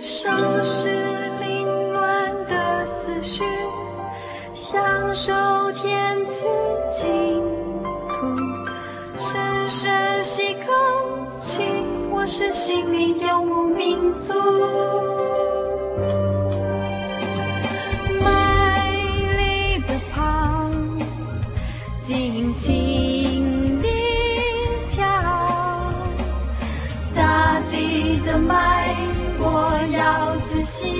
收拾凌乱的思绪，享受天赐净土，深深吸口气，我是心灵游牧民族。要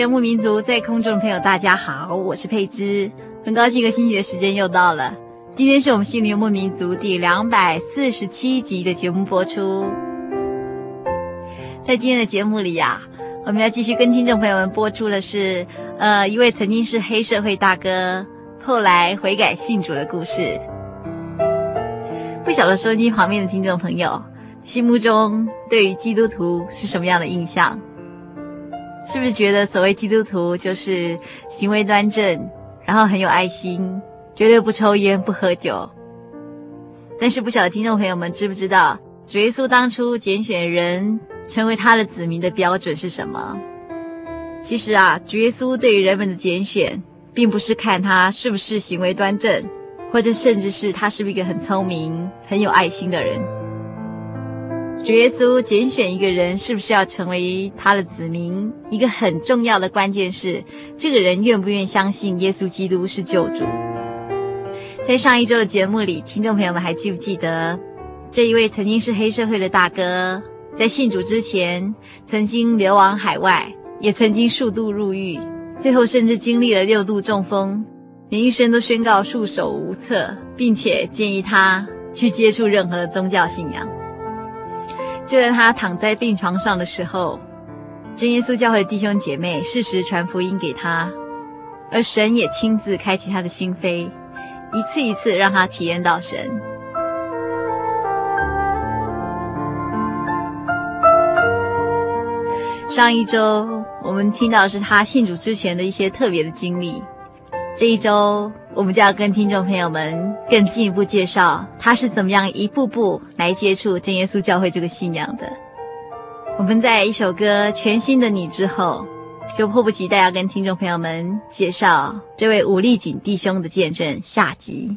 游牧民族在空中的朋友，大家好，我是佩芝，很高兴一个星期的时间又到了。今天是我们心灵游牧民族第两百四十七集的节目播出。在今天的节目里呀、啊，我们要继续跟听众朋友们播出的是，呃，一位曾经是黑社会大哥，后来悔改信主的故事。不晓得收音机旁边的听众朋友，心目中对于基督徒是什么样的印象？是不是觉得所谓基督徒就是行为端正，然后很有爱心，绝对不抽烟不喝酒？但是不晓得听众朋友们知不知道，主耶稣当初拣选人成为他的子民的标准是什么？其实啊，主耶稣对于人们的拣选，并不是看他是不是行为端正，或者甚至是他是不是一个很聪明、很有爱心的人。主耶稣拣选一个人，是不是要成为他的子民？一个很重要的关键是，这个人愿不愿意相信耶稣基督是救主。在上一周的节目里，听众朋友们还记不记得，这一位曾经是黑社会的大哥，在信主之前，曾经流亡海外，也曾经数度入狱，最后甚至经历了六度中风，连医生都宣告束手无策，并且建议他去接触任何宗教信仰。就在他躺在病床上的时候，真耶稣教会弟兄姐妹适时传福音给他，而神也亲自开启他的心扉，一次一次让他体验到神。上一周我们听到的是他信主之前的一些特别的经历。这一周，我们就要跟听众朋友们更进一步介绍他是怎么样一步步来接触真耶稣教会这个信仰的。我们在一首歌《全新的你》之后，就迫不及待要跟听众朋友们介绍这位武力锦弟兄的见证下集。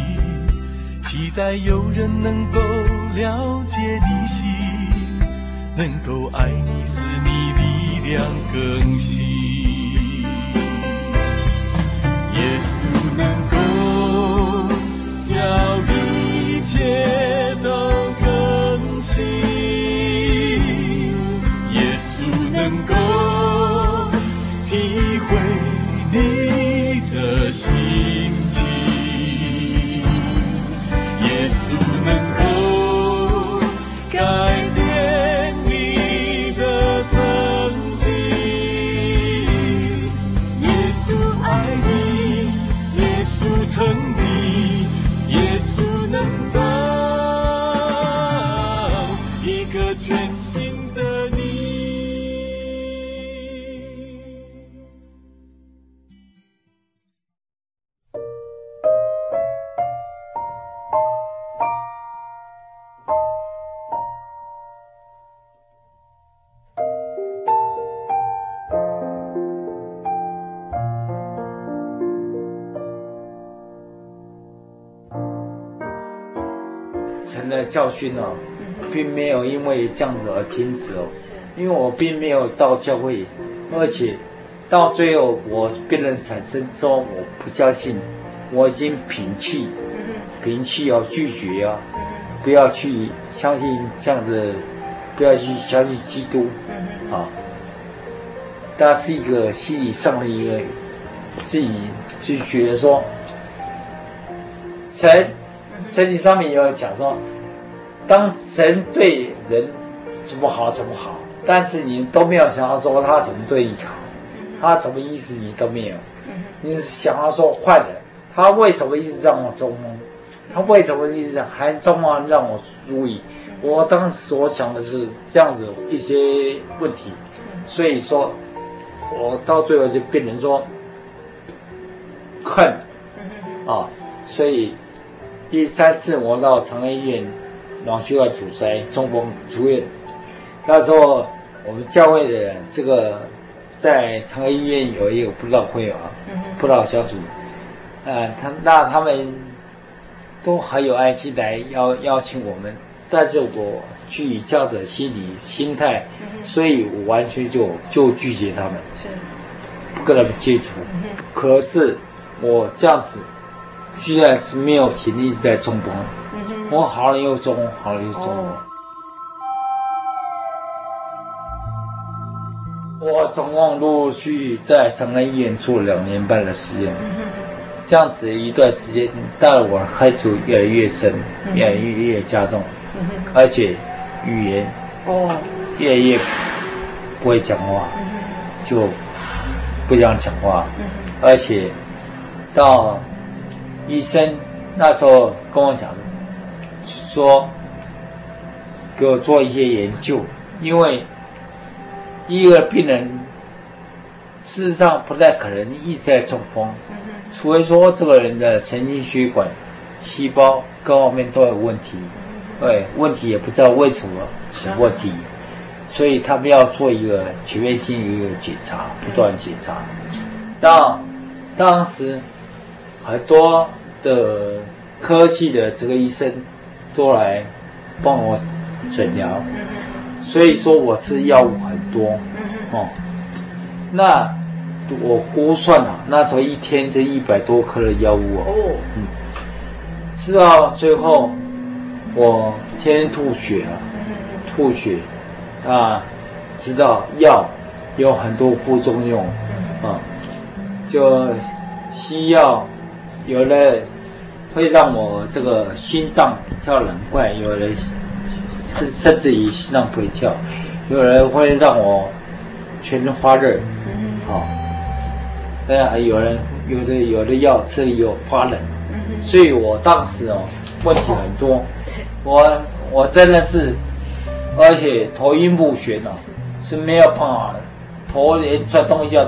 期待有人能够了解你心，能够爱你，使你力量更新。耶稣能够叫一切哦，并没有因为这样子而停止哦。是，因为我并没有到教会，而且到最后我变人产生说我不相信，我已经摒弃，摒弃哦，拒绝啊，不要去相信这样子，不要去相信基督，啊，它是一个心理上的一个自己去觉得说，神。圣经上面有讲说，当神对人怎么好怎么好，但是你都没有想到说他怎么对你好，他什么意思你都没有，你是想要说坏的，他为什么一直让我做梦？他为什么一直还这么让我注意？我当时所想的是这样子一些问题，所以说，我到最后就变成说恨啊，所以。第三次我到长安医院脑血管阻塞中风住院，那时候我们教会的这个在长庚医院有一个布道会啊，布道小组，呃，他那他们都很有爱心来邀邀请我们，带着我去教的心理心态，所以我完全就就拒绝他们，不跟他们接触。可是我这样子。居然是没有停，一直在中风。我好了又中，好了又中。我总共陆陆续续在长庚医院住了两年半的时间。这样子一段时间，到了我开除越来越深，越来越越加重，而且语言哦越来越不会讲话，就不想讲话，而且到。医生那时候跟我讲，说给我做一些研究，因为一个病人事实上不太可能一直在中风，除非说这个人的神经血管细胞各方面都有问题，对，问题也不知道为什么什么问题，所以他们要做一个全面性一个检查，不断检查。当当时很多。的科技的这个医生都来帮我诊疗，所以说我吃药物很多。哦。那我估算啊，那时候一天就一百多颗的药物哦，嗯，吃到最后我天天吐血啊，吐血啊，知道药有很多副作用啊，就西药。有的会让我这个心脏跳得很快，有人甚甚至于心脏不会跳，有人会让我全身发热，好，当然还有人有的有的药吃了以后发冷，所以我当时哦问题很多，我我真的是，而且头晕目眩哦，是没有办法，头连转动一下，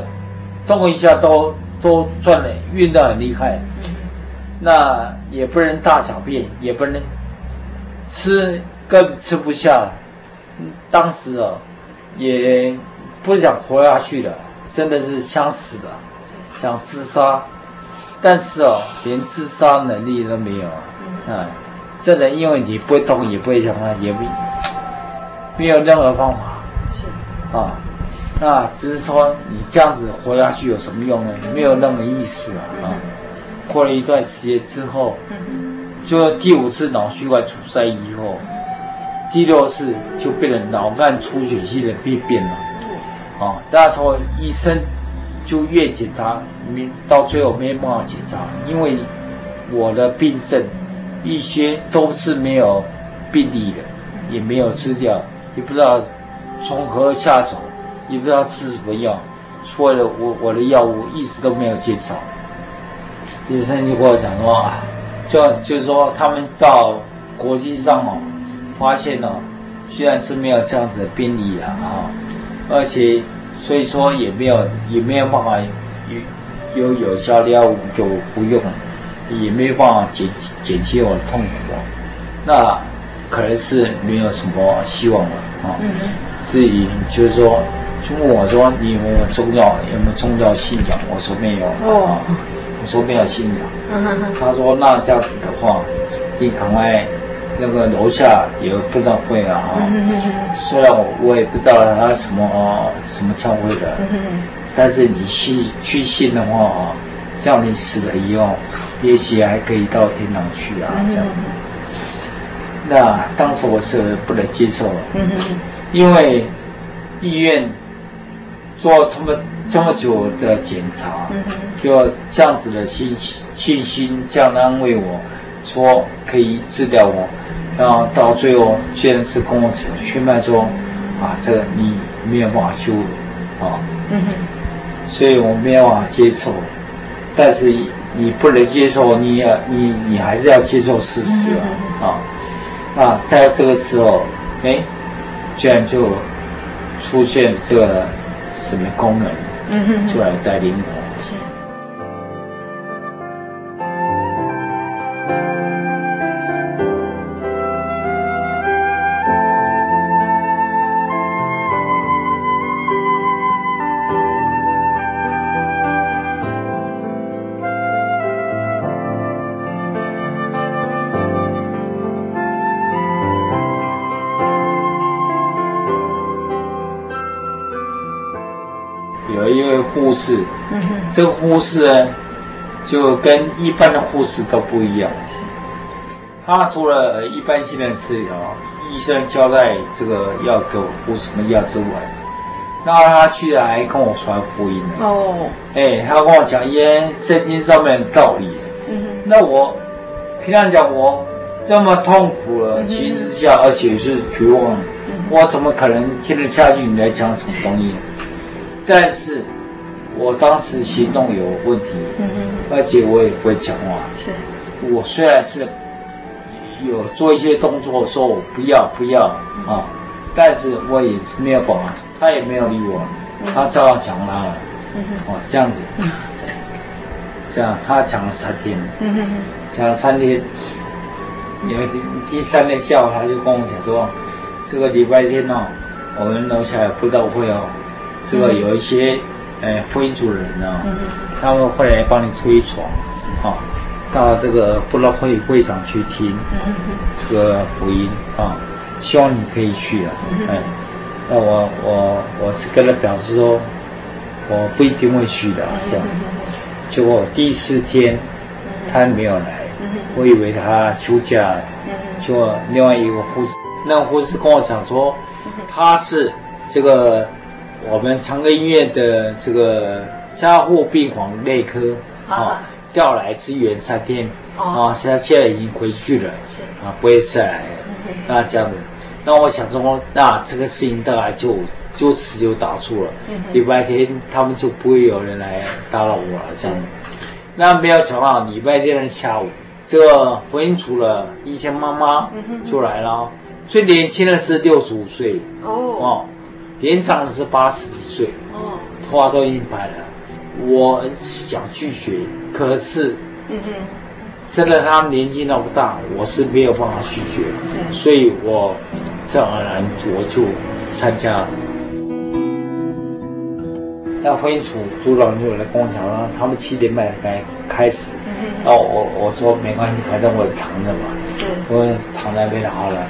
动一下都都转的晕得很厉害。那也不能大小便，也不能吃，更吃不下。当时哦，也不想活下去了，真的是想死的，想自杀。但是哦，连自杀能力都没有啊！这人因为你不会动，也不会想啊，也没没有任何方法。是啊，那只是说你这样子活下去有什么用呢？没有任何意思啊！啊。过了一段时间之后，就第五次脑血管阻塞以后，第六次就变成脑干出血性的病变了。啊，那时候医生就越检查没到最后没办法检查，因为我的病症一些都是没有病历的，也没有吃掉，也不知道从何下手，也不知道吃什么药，所以我我的药物一直都没有减少。医生就跟我讲说啊，就就是说他们到国际上哦，发现哦，虽然是没有这样子的病例了啊，而且所以说也没有也没有办法有有有效药物就不用了，也没有办法减减轻我的痛苦，那可能是没有什么希望了啊。至于就是说，就问我说你有没有宗教有没有宗教信仰？我说没有啊。我说没有信仰，他说那这样子的话，你赶快那个楼下有布道会啊，哈，虽然我我也不知道他什么什么教会的，但是你去去信的话啊，这样你死了以后，也许还可以到天堂去啊，这样。那当时我是不能接受，因为医院做这么这么久的检查，就这样子的信信心这样安慰我，说可以治疗我。然后到最后，居然是跟我讲宣判说，啊，这个你没有办法救，啊，嗯哼，所以我没有办法接受，但是你不能接受，你要你你还是要接受事实啊，啊，那在这个时候，哎，居然就出现这个什么功能，出来带领我。护士呢，就跟一般的护士都不一样。他除了一般性的治疗，医生交代这个要给我补什么药之外，那他居然还跟我传福音呢。哦，哎，他跟我讲一些圣经上面的道理。嗯哼，那我平常讲我这么痛苦了情之下，而且是绝望，我怎么可能听得下去你来讲什么东西？但是。我当时行动有问题，嗯哼，而且我也不会讲话。是，我虽然是有做一些动作，说我不要不要啊，但是我也是没有办法，他也没有理我，他照样讲他了。哦，这样子，这样他讲了三天，讲了三天，有一天第三天下午他就跟我讲说，这个礼拜天哦，我们楼下有布道会哦，这个有一些。哎，福音主人呢，嗯、他们会来帮你推床，是。啊，到这个布道会会场去听这个福音啊，希望你可以去啊。哎，那我我我是跟他表示说，我不一定会去的，这样。结果第四天他没有来，我以为他休假了，结果另外一个护士，那个护士跟我讲说，他是这个。我们长庚医院的这个加护病房内科啊，调来支援三天啊，现在现在已经回去了，是啊，不会再来了。那这样子，那我想说，那这个事情大概就就此就打住了。礼拜天他们就不会有人来打扰我了，这样。那没有想到礼拜天的下午，这个福音处的一些妈妈就来了，最年轻的是六十五岁哦。年长的是八十几岁，哦，头发都已经白了。我想拒绝，可是，嗯嗯，真的他们年纪那么大，我是没有办法拒绝，是，所以我自然而然我就参加了。那婚姻处组长就来跟我讲说，他们七点半该开始，嗯嗯，然后我我说没关系，反正我是躺着嘛，是，我躺在那边好了，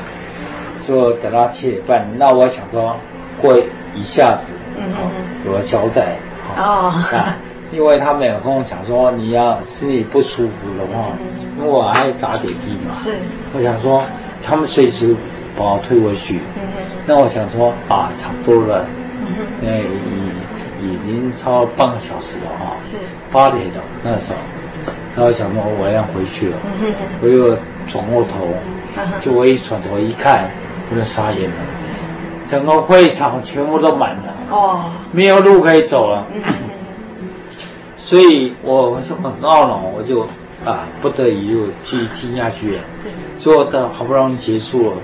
就等到七点半。那我想说。会一下子，嗯哼，有个交代，哦，啊，因为他们有跟我讲说，你要心里不舒服的话，因为我爱打点滴嘛，是，我想说，他们随时把我推回去，那我想说，啊，差不多了，那已已经超了半个小时了哈，是，八点了那时候，那我想说我要回去了，我又转过头，就我一转头一看，我就傻眼了。整个会场全部都满了，哦，没有路可以走了，所以我就很懊恼，我就啊不得已就继续听下去了。最后到好不容易结束了，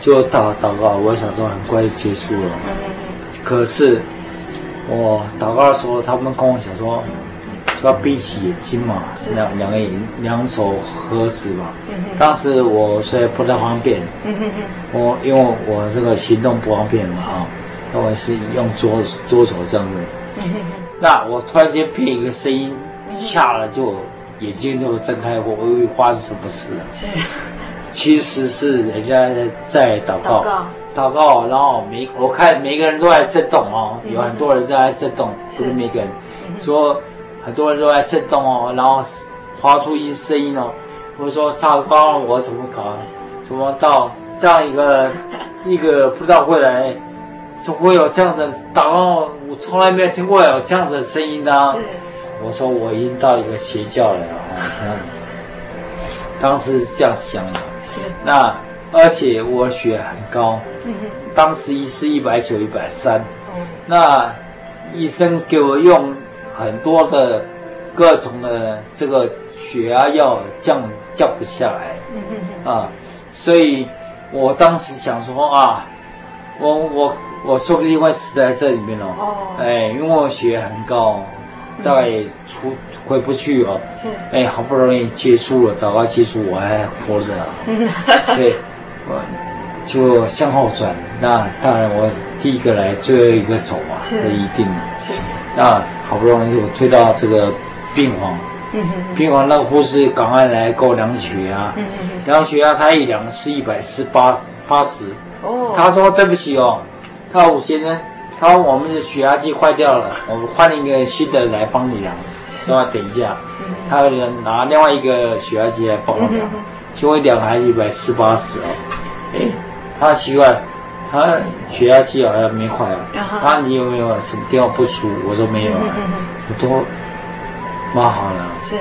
就祷祷告，我想说很快就结束了。可是我祷告的时候，他们跟我讲说。要闭起眼睛嘛，两两个眼两手合十嘛。当时我虽然不太方便，我因为我这个行动不方便嘛啊，那我是用左左手这样子。那我突然间被一个声音吓了，就眼睛就睁开，我我以为发生什么事了。是，其实是人家在祷告，祷告，然后每我看每个人都在震动哦，有很多人在震动，不是每个人，说很多人都在震动哦，然后发出一声音哦，我说糟糕，我怎么搞，怎么到这样一个 一个不知道未来，怎么会有这样子祷告？我从来没有听过有这样子的声音呢。我说我已经到一个邪教了啊！当时是这样想的，是。那而且我血很高，当时一是一百九一百三，那医生给我用很多的各种的这个血压药降降不下来，啊，所以我当时想说啊，我我我说不定会死在这里面哦，哎，因为我血压很高。大概出回不去哦，是，哎，好不容易结束了，祷告结束，我还活着，所以我就向后转。那当然，我第一个来，最后一个走嘛，是。一定的。是，那好不容易我推到这个病房，病房那个护士赶快来给我量血压，量血压他一量是一百四八八十，哦，他说对不起哦，他说吴先生。他说我们的血压计坏掉了，我们换一个新的来帮你量。说等一下，他拿另外一个血压计来帮我量，结果量还是一百四八十哦。哎，他奇怪，他血压计好像没坏啊。他你有没有什么地方不舒服？我说没有啊，我都蛮好了。是，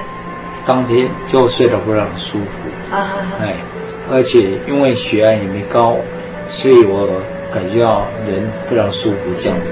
当天就睡得非常舒服。啊哎，而且因为血压也没高，所以我。感觉到人非常舒服，这样子。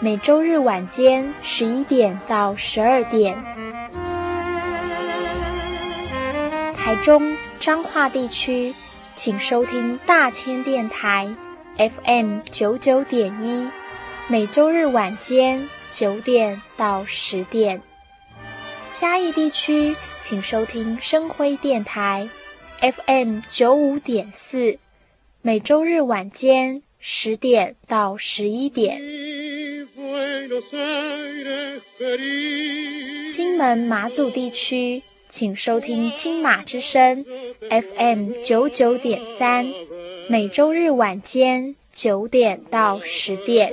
每周日晚间十一点到十二点，台中彰化地区，请收听大千电台 FM 九九点一，每周日晚间九点到十点。嘉义地区，请收听生辉电台 FM 九五点四，每周日晚间十点到十一点。金门马祖地区，请收听金马之声 FM 九九点三，每周日晚间九点到十点。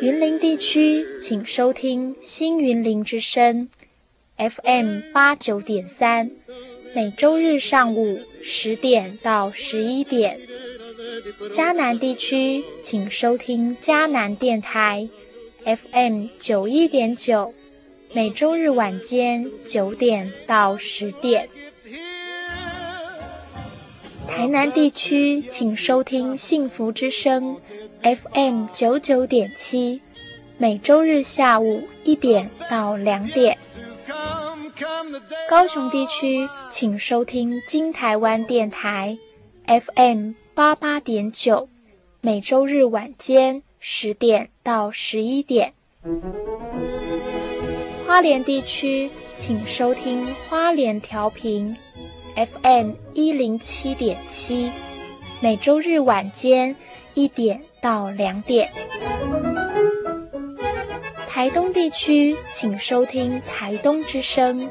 云林地区，请收听新云林之声 FM 八九点三，每周日上午十点到十一点。嘉南地区请收听嘉南电台 FM 九一点九，每周日晚间九点到十点。台南地区请收听幸福之声 FM 九九点七，每周日下午一点到两点。高雄地区请收听金台湾电台 FM 八八点九，每周日晚间十点到十一点。花莲地区请收听花莲调频。FM 一零七点七，每周日晚间一点到两点。台东地区请收听台东之声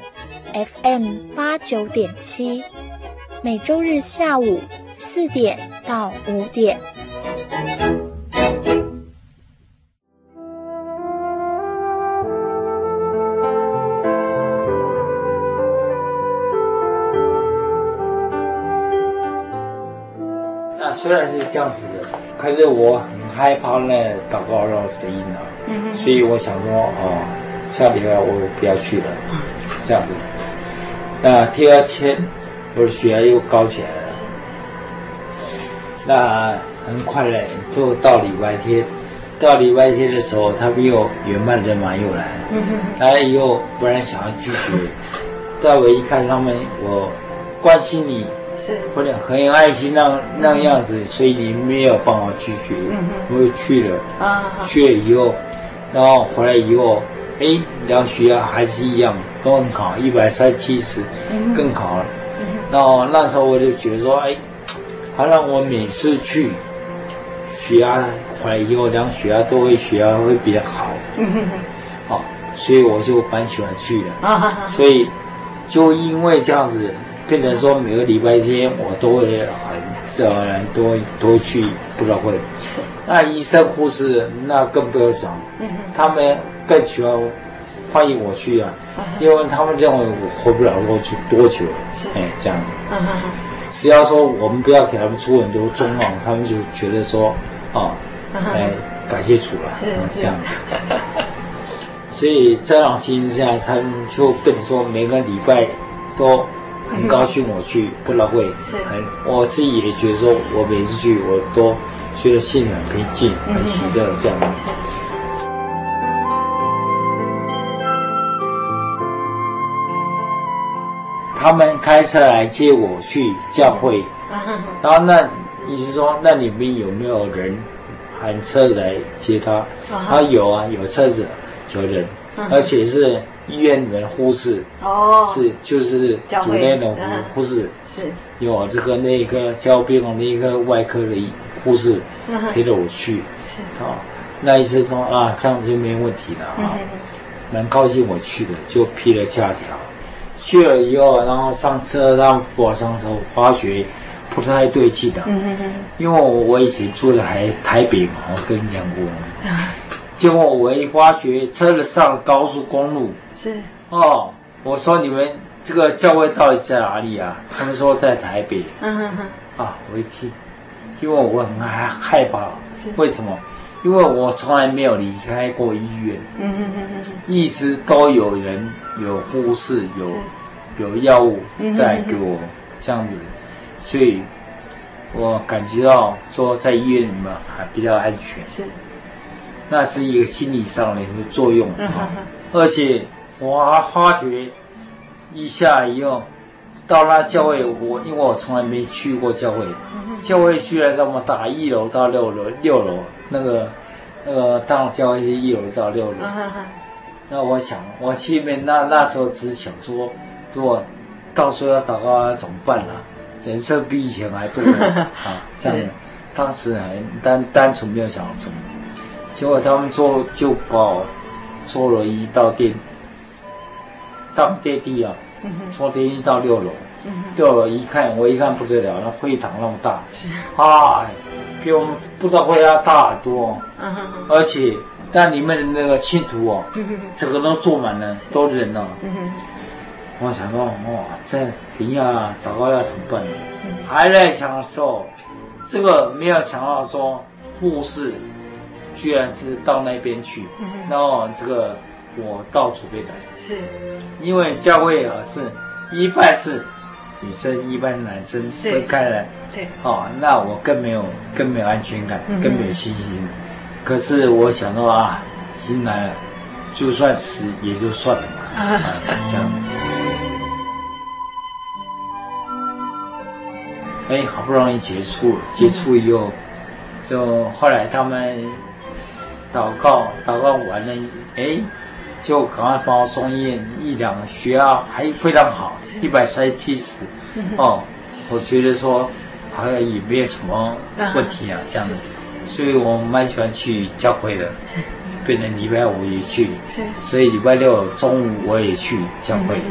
，FM 八九点七，每周日下午四点到五点。那虽然是这样子的，可是我很害怕那祷告的声音啊，嗯、所以我想说，哦，下礼拜我不要去了，这样子。那第二天，我的血压又高起来了。那很快嘞，就到礼拜天，到礼拜天的时候，他们又原班人马又来了。嗯、来了以后，不然想要拒绝，但我一看他们，我关心你。是，或者很有爱心那那样子，所以你没有办法拒绝，我就去了。啊，去了以后，然后回来以后，哎，量血压还是一样，都很好，一百三七十，更好了。然后那时候我就觉得说，哎，好像我每次去，血压回来以后量血压都会血压会比较好。好，所以我就蛮喜欢去的。啊，所以就因为这样子。变成说每个礼拜天我都会很自然而然都会都会去布道会。那医生护士那更不用讲，他们更喜欢欢迎我去啊，因为他们认为我活不了多久多久，哎这样。只要说我们不要给他们出很多众望，他们就觉得说啊，哎感谢主了，这样。所以这样情况下，他们就跟你说每个礼拜都。很高兴我去布道会，是，我自己也觉得说，我每次去我都觉得心里很平静，很喜乐这样子。他们开车来接我去教会，然后那意思说，那里面有没有人喊车来接他？他有啊，有车子，有人，而且是。医院里面的护士哦，是就是主任的护士。是，有这个那个教病的那个外科的护士陪着我去。是。啊，那医生说啊，这样子就没问题了啊，蛮高兴我去的，就批了假条，去了以后，然后上车，然后我上车，发觉不太对劲的，因为我我以前住在台台北嘛，我跟你讲过。结果我一发觉车子上高速公路。是。哦，我说你们这个教会到底在哪里啊？他们说在台北。嗯哼哼。啊，我一听，因为我很害害怕。为什么？因为我从来没有离开过医院。嗯嗯嗯嗯。一直都有人，有护士，有有药物在给我这样子，所以我感觉到说在医院里面还比较安全。是。那是一个心理上的一个作用啊，而且我还发觉一下以后到那教会，我因为我从来没去过教会，教会居然那么大，一楼到六楼，六楼那个那个当教会是一楼到六楼，那我想我去面那那时候只是想说，如果到时候要祷告要怎么办呢？人生比以前还多啊，这样，当时还单单纯没有想什么。结果他们坐就把我坐了一道电上电梯啊，坐电梯到六楼，六楼一看，我一看不得了，那会堂那么大，啊，比我们不知道会要大很多，而且但里面的那个信徒哦，整个都坐满了，都人了，我想说，哇，这等一下祷告要怎么办？呢？还在想的时候，这个没有想到说护士居然是到那边去，然后这个我到左边来，是，因为教会啊是一半是女生，一半男生分开来，对，哦，那我更没有更没有安全感，更没有信心。可是我想到啊，已经来了，就算死也就算了嘛，啊，这样。哎，好不容易结束了，结束以后，就后来他们祷告，祷告完了，哎，就赶快帮我送医院，一两个血压还非常好，一百三十七十，哦，我觉得说好像也没有什么问题啊，这样子，所以我蛮喜欢去教会的，变成礼拜五也去，所以礼拜六中午我也去教会，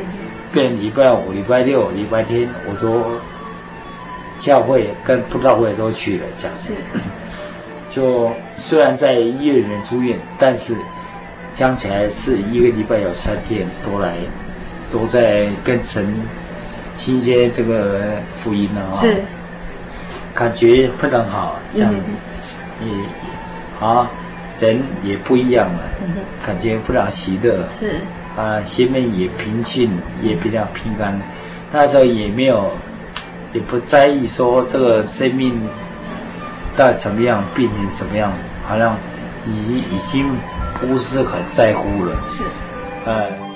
变成礼拜五、礼拜六、礼拜天我都。教会跟布道会都去了，这样。子。就虽然在医院里面住院，但是讲起来是一个礼拜有三天都来，都在跟神听一些这个福音啊，是，感觉非常好，这样子，也啊，人也不一样了，感觉非常喜乐，是啊，心里也平静，也比较平安，那时候也没有。也不在意说这个生命到底怎么样，病情怎么样，好像已已经不是很在乎了。是，呃。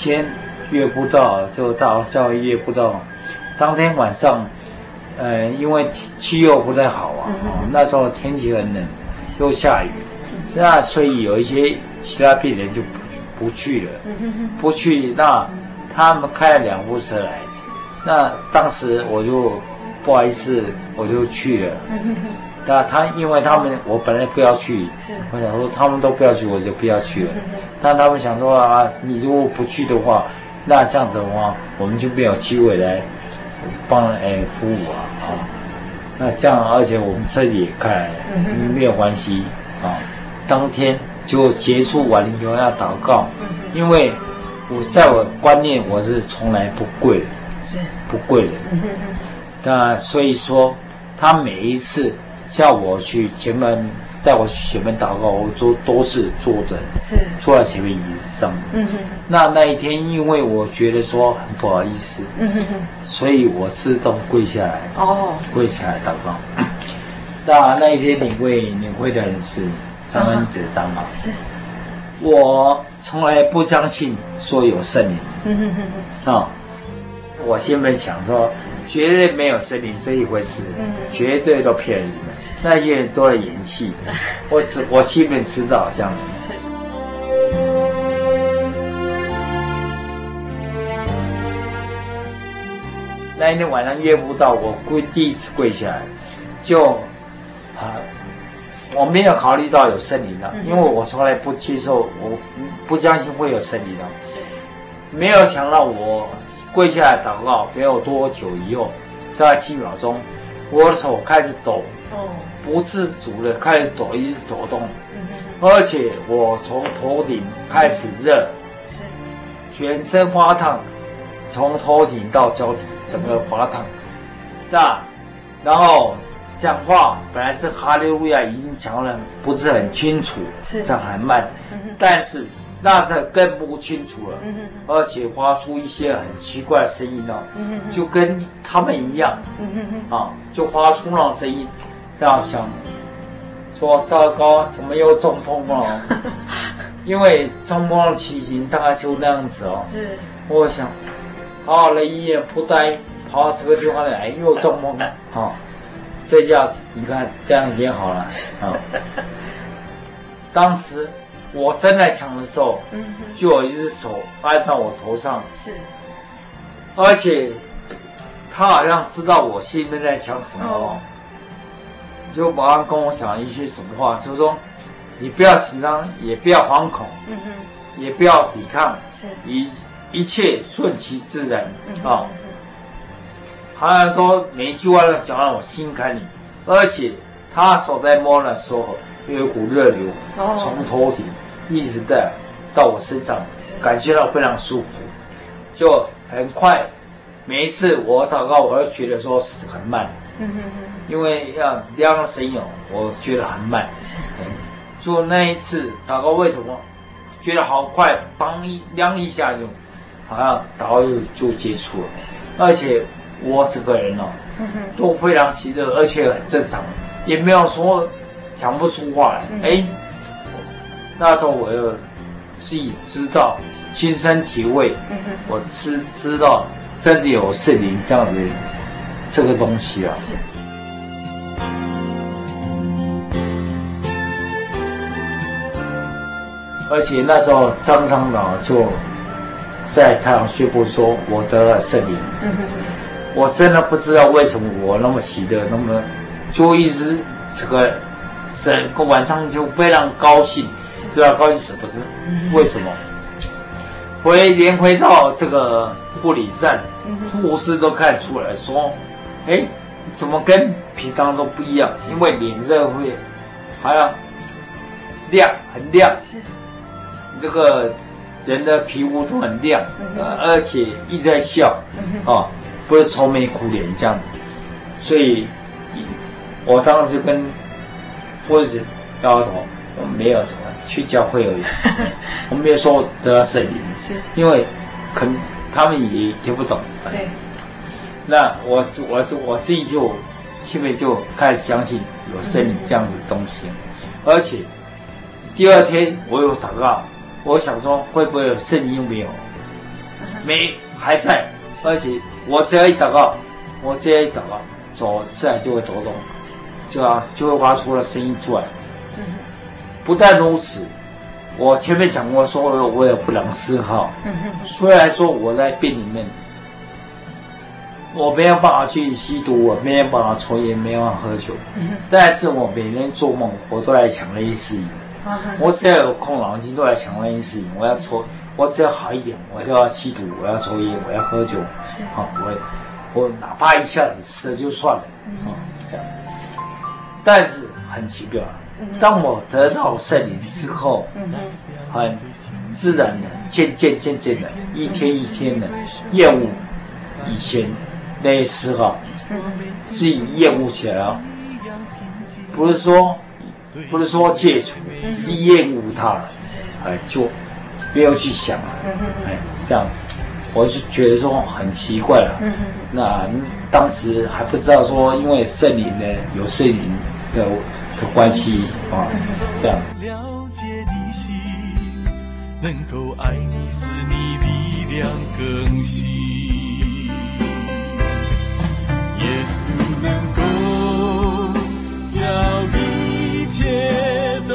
天约不到，就到教会约不到。当天晚上，呃，因为气候不太好啊，哦，那时候天气很冷，又下雨，那所以有一些其他病人就不不去了，不去。那他们开了两部车来，那当时我就不好意思，我就去了。那他，因为他们我本来不要去，我想说他们都不要去，我就不要去了。但他们想说啊，你如果不去的话，那这样子的话，我们就没有机会来帮哎服务啊。是。那这样，而且我们车里也开，没有关系啊。当天就结束完了以后要祷告，因为我在我观念我是从来不跪的，是不跪的。那所以说，他每一次。叫我去前门，带我去前面祷告，我都都是坐着，是坐在前面椅子上。嗯哼。那那一天，因为我觉得说很不好意思，嗯哼哼，所以我自动跪下来。哦。跪下来祷告。那那一天领会领会的人是张恩哲张老。师。我从来不相信说有圣灵。嗯哼哼哼。啊，我心里想说。绝对没有圣灵这一回事，嗯、绝对都骗人的，那些人都在演戏。我知，我基本知道这样子。那一天晚上夜不到，我跪第一次跪下来，就啊，我没有考虑到有圣灵的，嗯、因为我从来不接受，我不相信会有圣灵的，没有想到我。跪下来祷告，没有多久以后，大概七秒钟，我的手开始抖，不自主的开始抖，一直抖动，而且我从头顶开始热，是，全身发烫，从头顶到脚底整个发烫，这样，然后讲话本来是哈利路亚，已经讲得不是很清楚，是，这样很慢，但是。那这更不清楚了，而且发出一些很奇怪的声音哦，就跟他们一样，啊，就发出那种声音，这样像，说糟糕，怎么又中风了？因为中风的情形大概就那样子哦。是。我想，好好的医院不待，跑到这个地方来又中风了。好、哦，这下子你看这样也好了啊。哦、当时我正在墙的时候，就有一只手按到我头上。是。而且他好像知道我心里面在想什么哦。就马上跟我讲一句什么话，就是说，你不要紧张，也不要惶恐，嗯嗯，也不要抵抗，是，一一切顺其自然，嗯、啊。好像说每一句话都讲到我心坎里，而且他手在摸的时候，有一股热流从头顶一直在到我身上，感觉到非常舒服，就很快。每一次我祷告，我都觉得说是很慢。因为要量神勇，我觉得很慢。就那一次祷告，为什么觉得好快？当一量一下就，好像祷告就就结束了。而且我整个人哦，都非常喜乐，而且很正常，也没有说讲不出话来。哎，那时候我又自己知道，亲身体会，我知知道真的有圣灵这样子这个东西啊。是。而且那时候张长老就在太阳宣布说：“我得了圣灵。”我真的不知道为什么我那么喜乐，那么就一直这个整个晚上就非常高兴，非常高兴是不是？为什么？回连回到这个护理站，护士都看出来说：“哎，怎么跟平常都不一样？因为脸色会还要亮，很亮。”是这个人的皮肤都很亮，呃，而且一直在笑，啊，不是愁眉苦脸这样。所以，我当时跟或者是要什么，我没有什么去教会而已，我没有说得到圣灵，是因为可能他们也听不懂。对。那我我我自己就心里就开始相信有圣灵这样的东西，而且第二天我有祷告。我想说，会不会有圣灵？没有，没还在，而且我只要一祷告，我只要一祷告，走自然就会抖动，就啊就会发出了声音出来。不但如此，我前面讲过说，我我有不良嗜好，虽然说我在病里面，我没有办法去吸毒，我没有办法抽烟，没有办法喝酒，但是我每天做梦，我都在想那些事情。我只要有空，脑筋都在想那些事情。我要抽，我只要好一点，我就要吸毒，我要抽烟，我要喝酒。好，我我哪怕一下子死了就算了，啊，这样。但是很奇妙，当我得到圣灵之后，很自然的，渐渐渐渐的，一天一天的厌恶以前那些嗜好，自己厌恶起来了，不是说。不是说戒除，是厌恶它了，哎，就不要去想了，哎，这样子，我就觉得说很奇怪了。那当时还不知道说，因为圣灵呢，有圣灵的的关系啊，这样。了解你心，能够爱你，使你力量更新。耶稣能够叫。一切都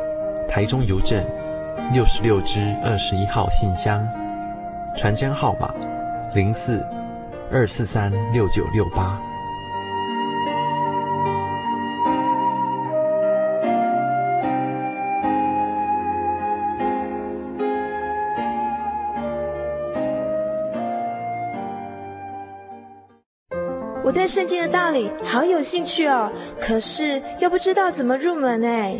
台中邮政六十六支二十一号信箱，传真号码零四二四三六九六八。我对圣经的道理好有兴趣哦，可是又不知道怎么入门哎。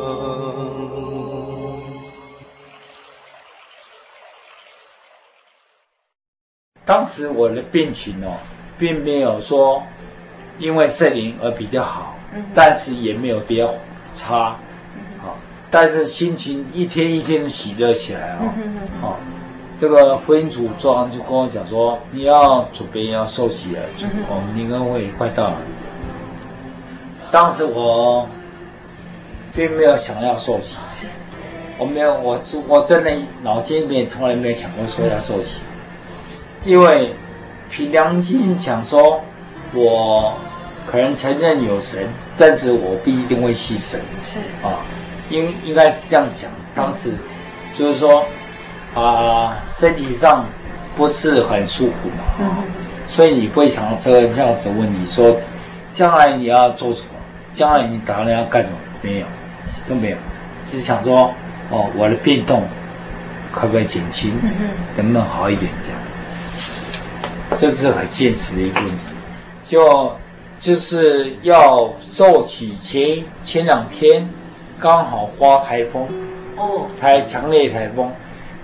当时我的病情哦，并没有说因为圣灵而比较好，但是也没有比较差，好，但是心情一天一天的喜乐起来哦，好，这个婚姻组装就跟我讲说，你要准备要受洗了，哦，灵恩会快到了。当时我并没有想要受洗，我没有，我我真的脑筋里面从来没有想过说要受洗。因为凭良心讲说，我可能承认有神，但是我不一定会信神。是啊，应应该是这样讲。当时就是说，啊、呃，身体上不是很舒服嘛，嗯、所以你不会想到这个这样子问你说，将来你要做什么？将来你打算要干什么？没有，都没有，只是想说，哦，我的病痛可不可以减轻？能不能好一点？这样。这是很现实的一个问题，就就是要受洗前前两天，刚好刮台风，哦，台强烈台风，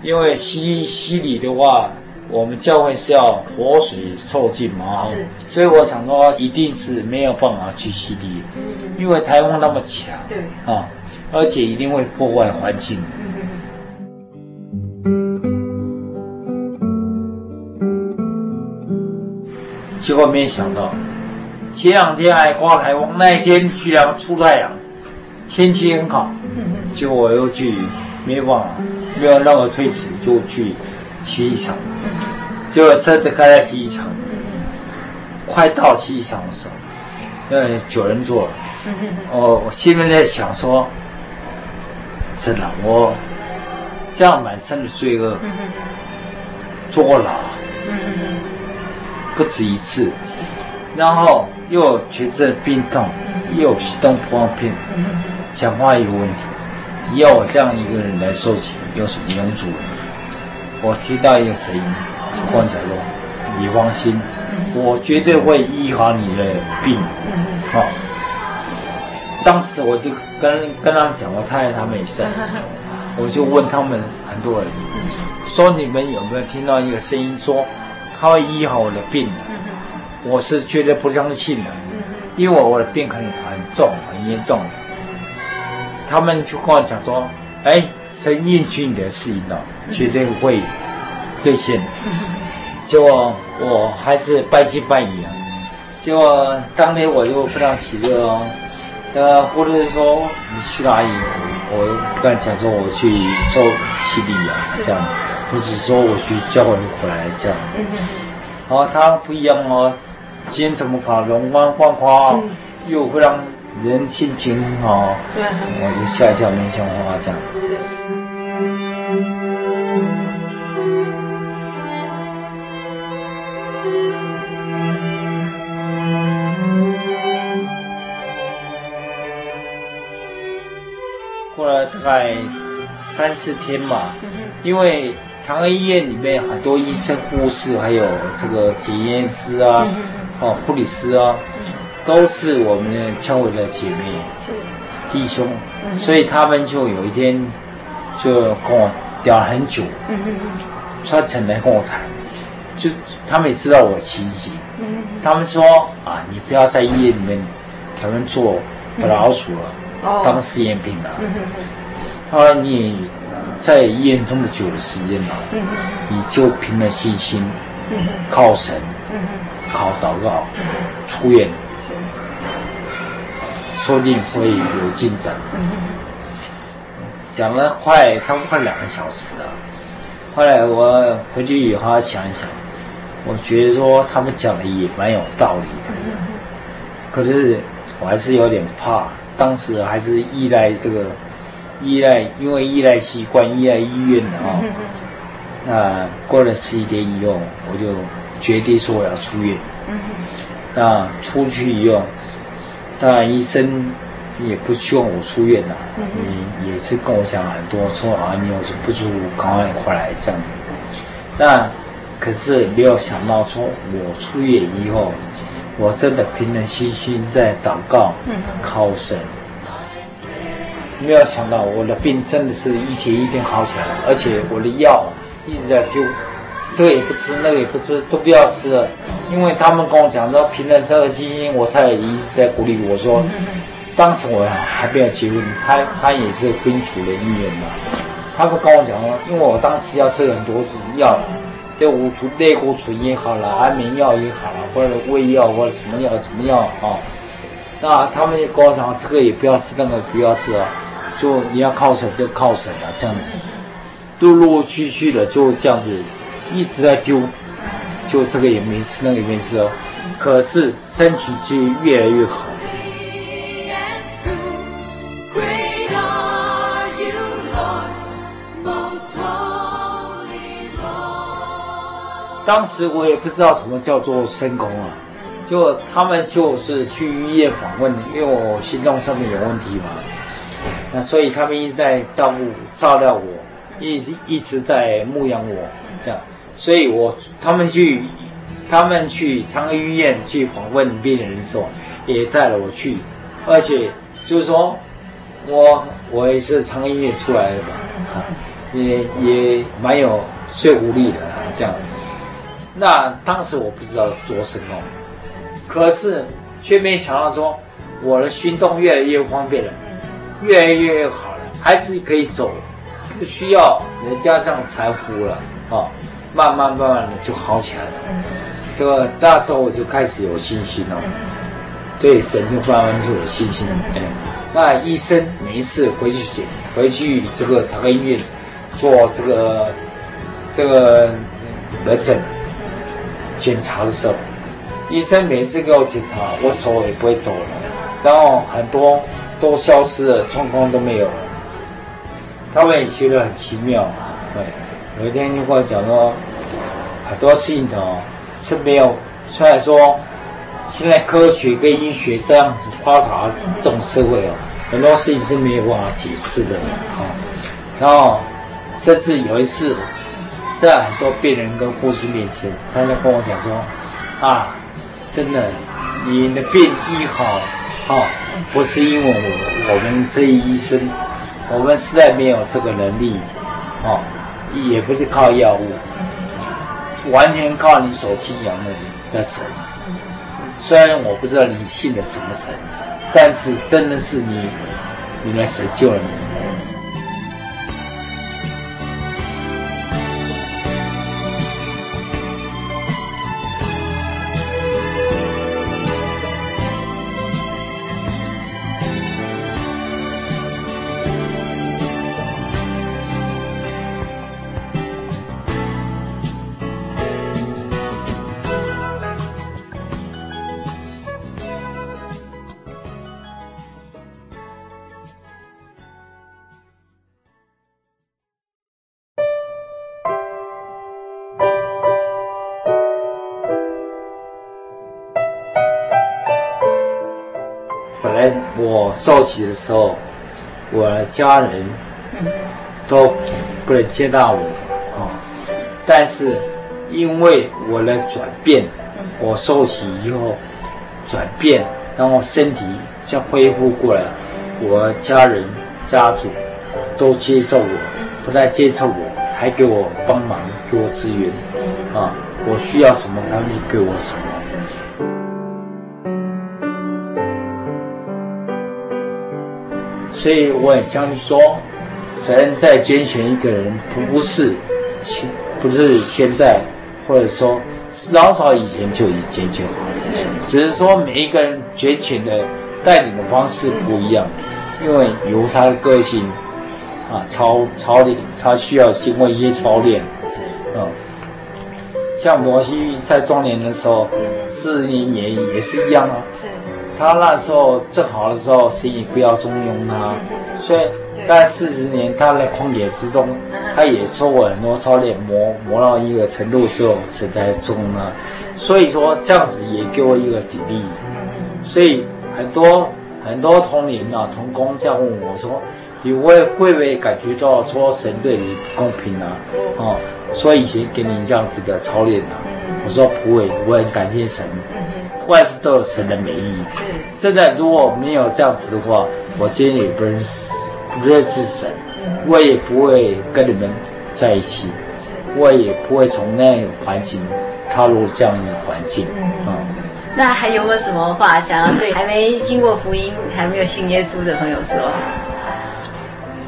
因为西西里的话，我们教会是要活水受浸嘛，所以我想说一定是没有办法去西里，因为台风那么强，对，啊，而且一定会破坏环境。结果没想到，前两天还刮台风，那一天居然出太阳，天气很好。结果我又去，没办法，没有任何推迟，就去骑一场。结果真的开在骑一场，快到骑一场的时候，那九人座了。哦，我心里面在想说，真的，我这样满身的罪恶，坐牢。不止一次，然后又全身病痛，又行动不方便，讲话有问题，你要我这样一个人来收钱，有什么用处？我听到一个声音，跟我讲说：“你放心，我绝对会医好你的病。”好，当时我就跟跟他们讲，我太太他们也在，我就问他们很多人，说你们有没有听到一个声音说他会医好我的病？我是绝对不相信的，因为我的病可能很重很严重。他们就跟我讲说：“哎，神应许你的事情呢，绝对会兑现。”结果我还是半信半疑啊。结果当天我就非常喜乐哦。呃，或者是说你去哪里？我跟他讲说我去收洗礼啊，是这样，不是说我去叫人回来这样。然后他不一样哦，今天怎么搞容光焕发，又会让。人心情很好，我就笑笑，没讲话这样。是。过了大概三四天吧，因为长庚医院里面很多医生、护士，还有这个检验师啊，哦，护理师啊。都是我们的教会的姐妹，是。弟兄，嗯、所以他们就有一天就跟我聊了很久，嗯嗯嗯，专程来跟我谈，就他们也知道我情形，嗯嗯，他们说啊，你不要在医院里面他们做不老鼠了，嗯、当实验品了，他说你在医院这么久的时间了，你就凭着信心，靠神，靠祷告，出院。说不定会有进展。讲了快，他们快两个小时了。后来我回去以后想一想，我觉得说他们讲的也蛮有道理的。可是我还是有点怕，当时还是依赖这个，依赖，因为依赖习惯，依赖医院的啊、哦。那过了十一天以后，我就决定说我要出院。那出去以后。当然，医生也不希望我出院呐、啊。你、嗯、也是跟我讲很多，说啊，你有什么不舒服，赶快回来这样。那可是没有想到，说我出院以后，我真的凭着信心在祷告、靠神。没有想到我的病真的是一天一天好起来了，而且我的药一直在丢。这个也不吃，那个也不吃，都不要吃了，因为他们跟我讲说，凭着这个基因，我太太一直在鼓励我说，当时我还没有结婚，他他也是分处的医院嘛，他们跟我讲说，因为我当时要吃很多药，类固醇类固醇也好了，安眠药也好了，或者胃药或者什么药什么药啊，那他们就跟我讲，这个也不要吃，那个不要吃啊，就你要靠神就靠神啊，这样，陆陆续续的就这样子。一直在丢，就这个也没吃，那个也没吃哦。可是身体就越来越好。当时我也不知道什么叫做神功啊，就他们就是去医院访问，因为我心脏上面有问题嘛，那所以他们一直在照顾、照料我，一直一直在牧养我，这样。所以我他们去，他们去长庚医院去访问病人的时候，也带了我去，而且就是说，我我也是长庚医院出来的嘛，也也蛮有说服力的啊这样。那当时我不知道做什么，可是却没想到说我的行动越来越方便了，越来越好了，孩子可以走，不需要人家这样搀扶了啊。慢慢慢慢的就好起来了，这个那时候我就开始有信心了，对神就慢慢就有信心了。哎，那医生每一次回去检，回去这个长庚医院做这个这个门诊检查的时候，医生每次给我检查，我手也不会抖了，然后很多都消失了，状况都没有了，他们也觉得很奇妙，对。有一天就跟我讲说，很多事情哦是没有，虽然说现在科学跟医学这样子发达这种社会哦，很多事情是没有办法解释的啊。然后，甚至有一次，在很多病人跟护士面前，他就跟我讲说：“啊，真的，你的病医好，哦，不是因为我我们这一生，我们实在没有这个能力，哦，也不是靠药物，完全靠你所信仰的的神。虽然我不知道你信的什么神，但是真的是你，你们神救了你。”本来我受洗的时候，我的家人都不能接纳我啊。但是因为我的转变，我受洗以后转变，然后身体将恢复过来，我家人家族都接受我，不但接受我，还给我帮忙，给我资源啊。我需要什么，他们就给我什么。所以我很相信说，神在拣选一个人，不是现，不是现在，或者说老早以前就已经拣选了，只是说每一个人拣选的带领的方式不一样，因为由他的个性啊，操操练，他需要经过一些操练，啊，像摩西在壮年的时候，四十年也也是一样啊。他那时候正好的时候，神也不要中庸他，所以在四十年他在旷野之中，他也受过很多操练，磨磨到一个程度之后，神才中了。所以说这样子也给我一个砥砺。所以很多很多同龄啊同工这样问我说：“你会会不会感觉到说神对你不公平啊？”哦，所以以前给你这样子的操练啊，我说不会，我很感谢神。万事都有神的美意。真的，如果没有这样子的话，我今天也不认识，不认识神，我也不会跟你们在一起，我也不会从那样个环境踏入这样一个环境啊。那还有没有什么话想要对还没听过福音、还没有信耶稣的朋友说？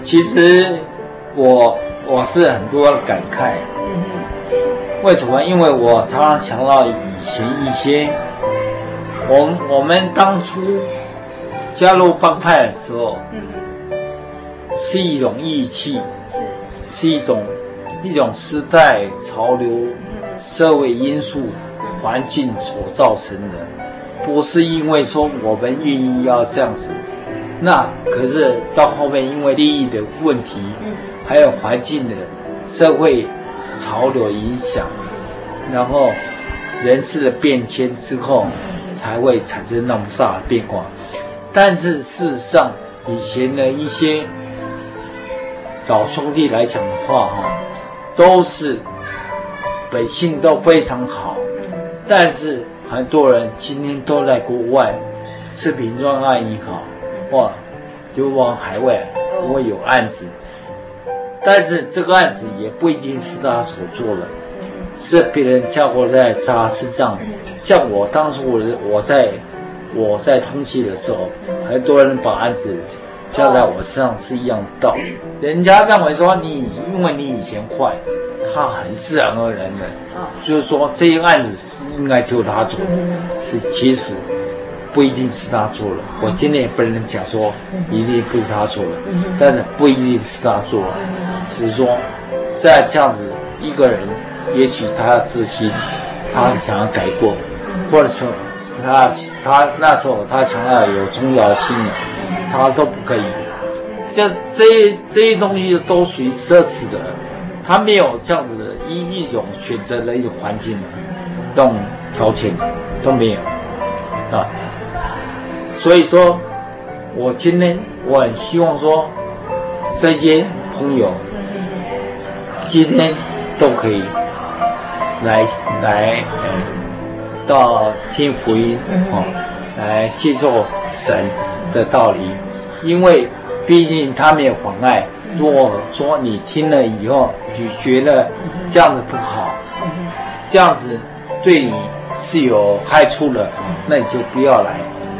其实我我是很多感慨。嗯为什么？因为我常常想到以前一些。我们我们当初加入帮派的时候，嗯是一种义气，是是一种一种时代潮流、社会因素、环境所造成的，不是因为说我们愿意要这样子。那可是到后面因为利益的问题，还有环境的社会潮流影响，然后人事的变迁之后。才会产生那么大的变化，但是事实上，以前的一些老兄弟来讲的话，哈，都是本性都非常好，但是很多人今天都在国外，赤平专案也好，哇，流亡海外，我有案子，但是这个案子也不一定是他所做的。是别人叫过在他身上，像我当初我我在我在通缉的时候，很多人把案子交在我身上是一样的道理。人家认为说你因为你以前坏，他很自然而然的，就是说这一案子是应该就他做的，是其实不一定是他做了。我今天也不能讲说一定不是他做了，但是不一定是他做了，只是说在这样子一个人。也许他自新，他想要改过，或者说他他那时候他想要有宗教信仰，他都不可以。这这这些东西都属于奢侈的，他没有这样子的一一种选择的一种环境，这种条件都没有啊。所以说，我今天我很希望说，这些朋友今天都可以来来，嗯，到听福音哦，来接受神的道理，因为毕竟他没有妨碍。如果说你听了以后，你觉得这样子不好，这样子对你是有害处的，那你就不要来，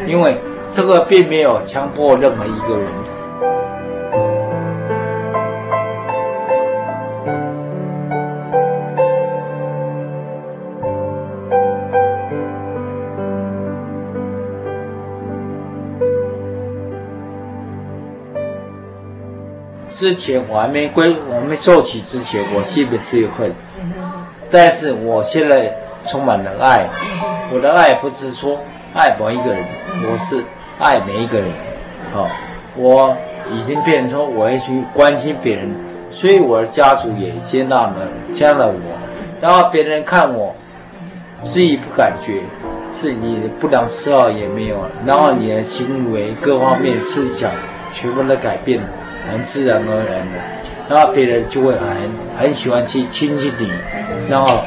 因为这个并没有强迫任何一个人。之前我还没归，我没受洗之前，我心里只有恨。但是我现在充满了爱，我的爱不是说爱某一个人，我是爱每一个人。好，我已经变成说我会去关心别人，所以我的家族也接纳了，接纳了我。然后别人看我，自己不感觉，是你的不良嗜好也没有了，然后你的行为各方面思想全部都改变了。很自然而然的，然后别人就会很很喜欢去亲近你，然后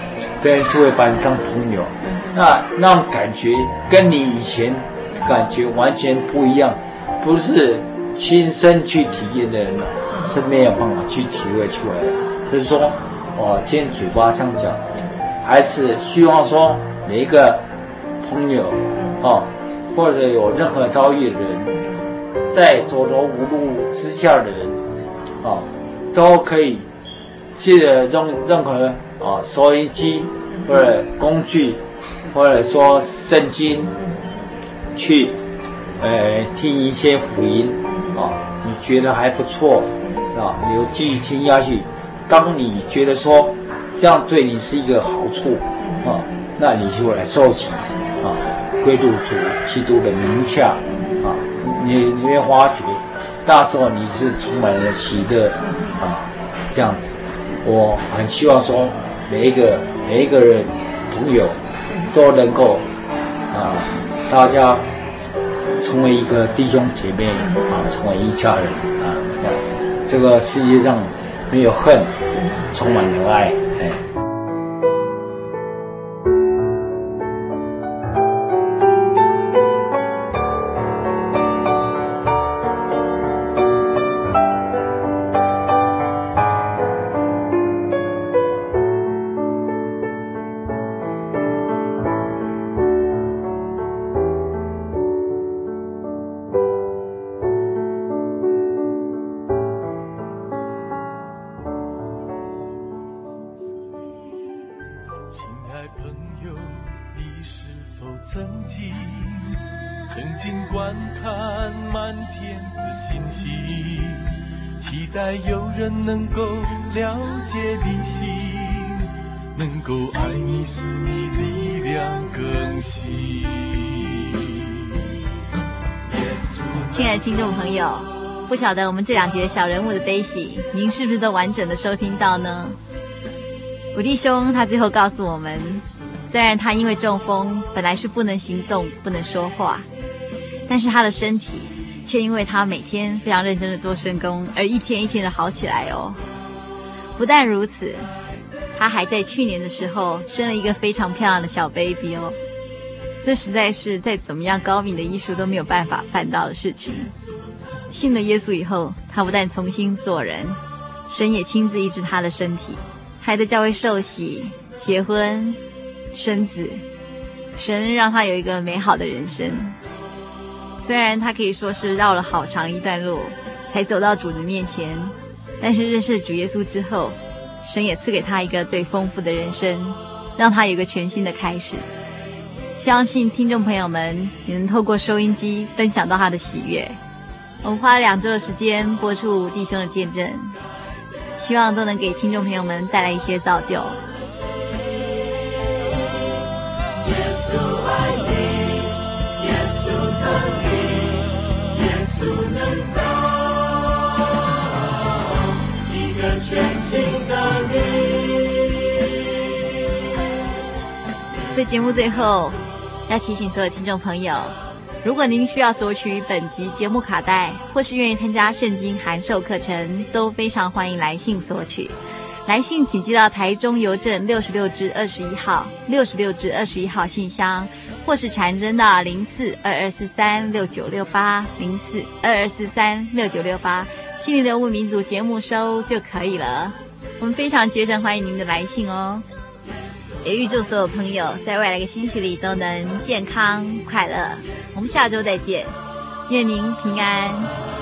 别人就会把你当朋友，那那种感觉跟你以前感觉完全不一样，不是亲身去体验的人是没有办法去体会出来的。就是说，哦，今天嘴巴这样讲，还是希望说每一个朋友，哦，或者有任何遭遇的人。在走投无路之下的人，啊，都可以借着任任何啊收音机或者工具，或者说圣经，去呃听一些福音啊，你觉得还不错啊，你就继续听下去。当你觉得说这样对你是一个好处啊，那你就来受洗啊，归入主基督的名下。你你会发觉，那时候你是充满了喜乐啊，这样子。我很希望说，每一个每一个人朋友都能够啊，大家成为一个弟兄姐妹啊，成为一家人啊，这样。这个世界上没有恨，充满了爱。晓得我们这两节小人物的悲喜，您是不是都完整的收听到呢？我弟兄他最后告诉我们，虽然他因为中风本来是不能行动、不能说话，但是他的身体却因为他每天非常认真的做深工而一天一天的好起来哦。不但如此，他还在去年的时候生了一个非常漂亮的小 baby 哦。这实在是再怎么样高明的医术都没有办法办到的事情。信了耶稣以后，他不但重新做人，神也亲自医治他的身体，还在教会受洗、结婚、生子，神让他有一个美好的人生。虽然他可以说是绕了好长一段路才走到主的面前，但是认识主耶稣之后，神也赐给他一个最丰富的人生，让他有个全新的开始。相信听众朋友们也能透过收音机分享到他的喜悦。我们花了两周的时间播出弟兄的见证，希望都能给听众朋友们带来一些造就。耶稣爱你，耶稣疼你，耶稣能造一个全新的你。在节目最后，要提醒所有听众朋友。如果您需要索取本集节目卡带，或是愿意参加圣经函授课程，都非常欢迎来信索取。来信请寄到台中邮政六十六支二十一号六十六支二十一号信箱，或是传真到零四二二四三六九六八零四二二四三六九六八，心灵的游牧民族节目收就可以了。我们非常竭诚欢迎您的来信哦！也预祝所有朋友在未来的星期里都能健康快乐。我们下周再见，愿您平安。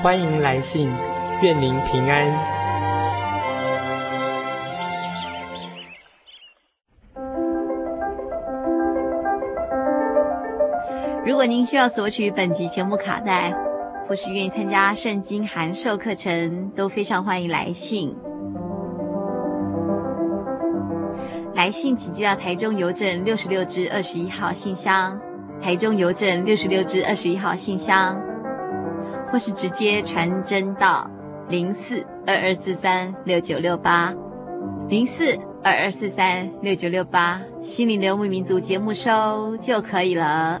欢迎来信，愿您平安。如果您需要索取本集节目卡带，或是愿意参加圣经函授课程，都非常欢迎来信。来信请寄到台中邮政六十六支二十一号信箱，台中邮政六十六支二十一号信箱。或是直接传真到零四二二四三六九六八，零四二二四三六九六八，心灵游牧民族节目收就可以了。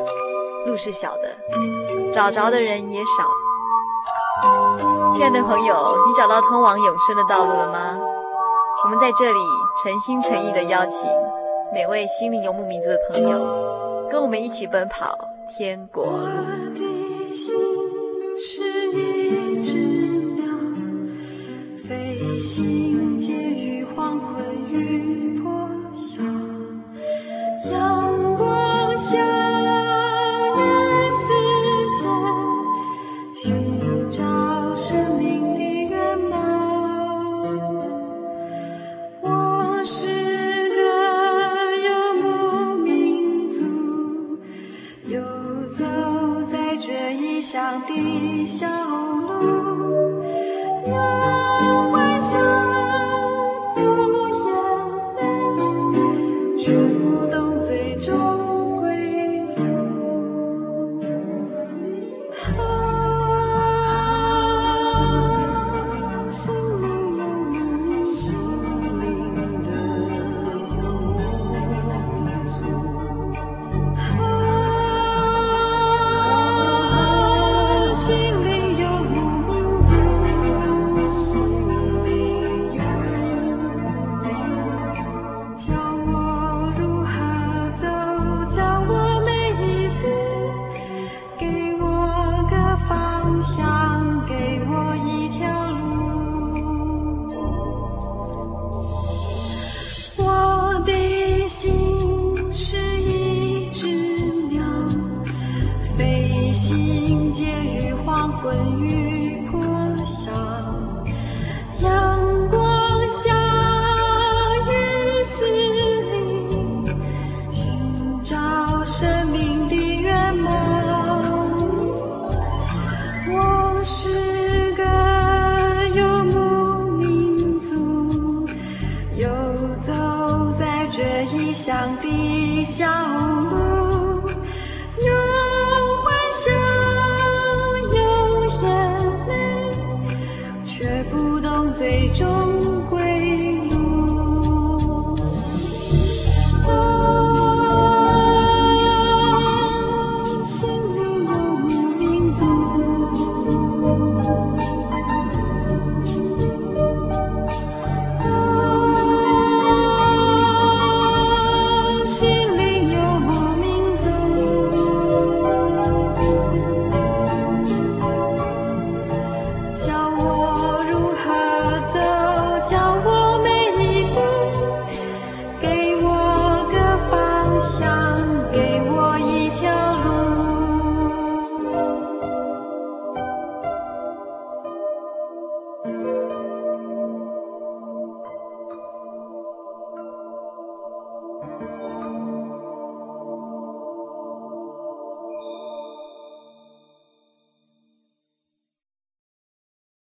路是小的，找着的人也少。亲爱的朋友，你找到通往永生的道路了吗？我们在这里诚心诚意地邀请每位心灵游牧民族的朋友，跟我们一起奔跑天国。我的心是一只鸟，飞行介于黄昏与